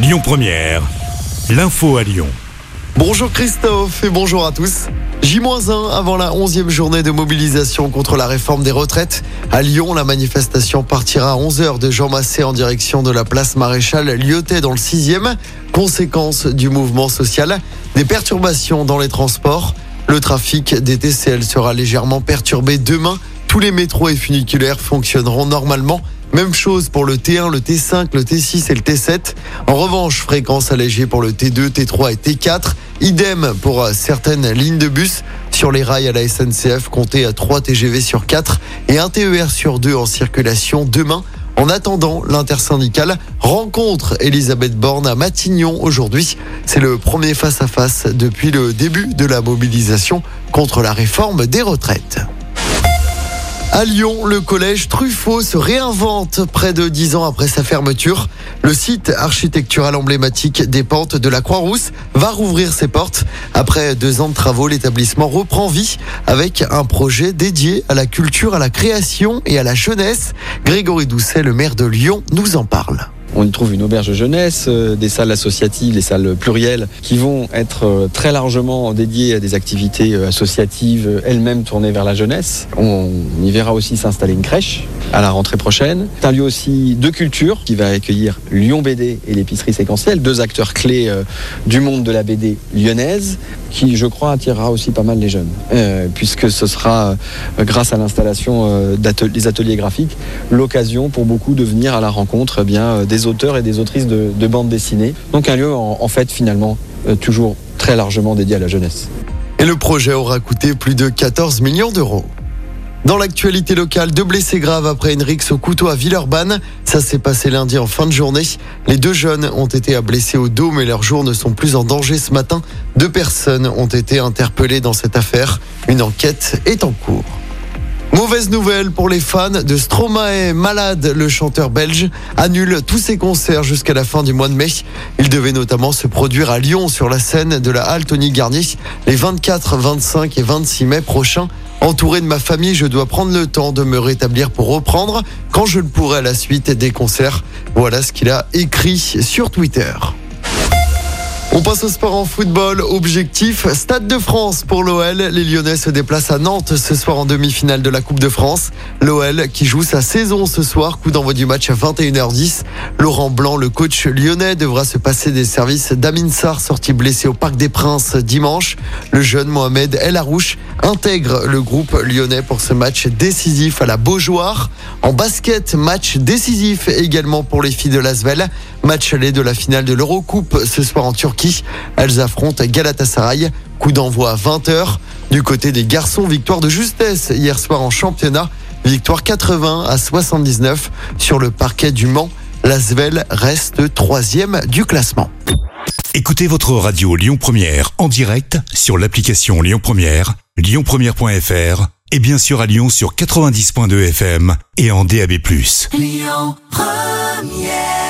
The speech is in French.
Lyon Première, l'info à Lyon. Bonjour Christophe et bonjour à tous. J-1 avant la 11e journée de mobilisation contre la réforme des retraites. À Lyon, la manifestation partira à 11h de Jean Massé en direction de la place Maréchal Lyotet dans le 6e. Conséquence du mouvement social, des perturbations dans les transports. Le trafic des TCL sera légèrement perturbé demain. Tous les métros et funiculaires fonctionneront normalement. Même chose pour le T1, le T5, le T6 et le T7. En revanche, fréquence allégée pour le T2, T3 et T4. Idem pour certaines lignes de bus. Sur les rails à la SNCF, comptez à 3 TGV sur 4 et un TER sur 2 en circulation demain. En attendant, l'intersyndicale rencontre Elisabeth Borne à Matignon aujourd'hui. C'est le premier face-à-face depuis le début de la mobilisation contre la réforme des retraites. À Lyon, le collège Truffaut se réinvente près de dix ans après sa fermeture. Le site architectural emblématique des pentes de la Croix-Rousse va rouvrir ses portes. Après deux ans de travaux, l'établissement reprend vie avec un projet dédié à la culture, à la création et à la jeunesse. Grégory Doucet, le maire de Lyon, nous en parle. On y trouve une auberge jeunesse, euh, des salles associatives, des salles plurielles qui vont être euh, très largement dédiées à des activités euh, associatives elles-mêmes tournées vers la jeunesse. On y verra aussi s'installer une crèche à la rentrée prochaine. C'est un lieu aussi de culture qui va accueillir Lyon BD et l'épicerie séquentielle, deux acteurs clés du monde de la BD lyonnaise, qui je crois attirera aussi pas mal les jeunes, puisque ce sera grâce à l'installation des ateliers graphiques l'occasion pour beaucoup de venir à la rencontre eh bien des auteurs et des autrices de, de bandes dessinées. Donc un lieu en, fait finalement euh, toujours très largement dédié à la jeunesse. Et le projet aura coûté plus de 14 millions d'euros. Dans l'actualité locale, deux blessés graves après une rixe au couteau à Villeurbanne. Ça s'est passé lundi en fin de journée. Les deux jeunes ont été blessés au dos, mais leurs jours ne sont plus en danger ce matin. Deux personnes ont été interpellées dans cette affaire. Une enquête est en cours. Mauvaise nouvelle pour les fans de Stromae, malade, le chanteur belge, annule tous ses concerts jusqu'à la fin du mois de mai. Il devait notamment se produire à Lyon sur la scène de la halle Tony Garnier les 24, 25 et 26 mai prochains. Entouré de ma famille, je dois prendre le temps de me rétablir pour reprendre quand je le pourrai à la suite des concerts. Voilà ce qu'il a écrit sur Twitter. On passe au sport en football. Objectif, Stade de France pour l'OL. Les Lyonnais se déplacent à Nantes ce soir en demi-finale de la Coupe de France. L'OL qui joue sa saison ce soir. Coup d'envoi du match à 21h10. Laurent Blanc, le coach lyonnais, devra se passer des services d'Amin Sarr, sorti blessé au Parc des Princes dimanche. Le jeune Mohamed El Arouche intègre le groupe lyonnais pour ce match décisif à la Beaujoire. En basket, match décisif également pour les filles de Lasvel. Match aller de la finale de l'Eurocoupe ce soir en Turquie. Elles affrontent Galatasaray. Coup d'envoi à 20h. Du côté des garçons, victoire de justesse hier soir en championnat. Victoire 80 à 79 sur le parquet du Mans. L'Asvel reste troisième du classement. Écoutez votre radio Lyon Première en direct sur l'application Lyon Première, lyonpremière.fr et bien sûr à Lyon sur 90.2 FM et en DAB+. Lyon Première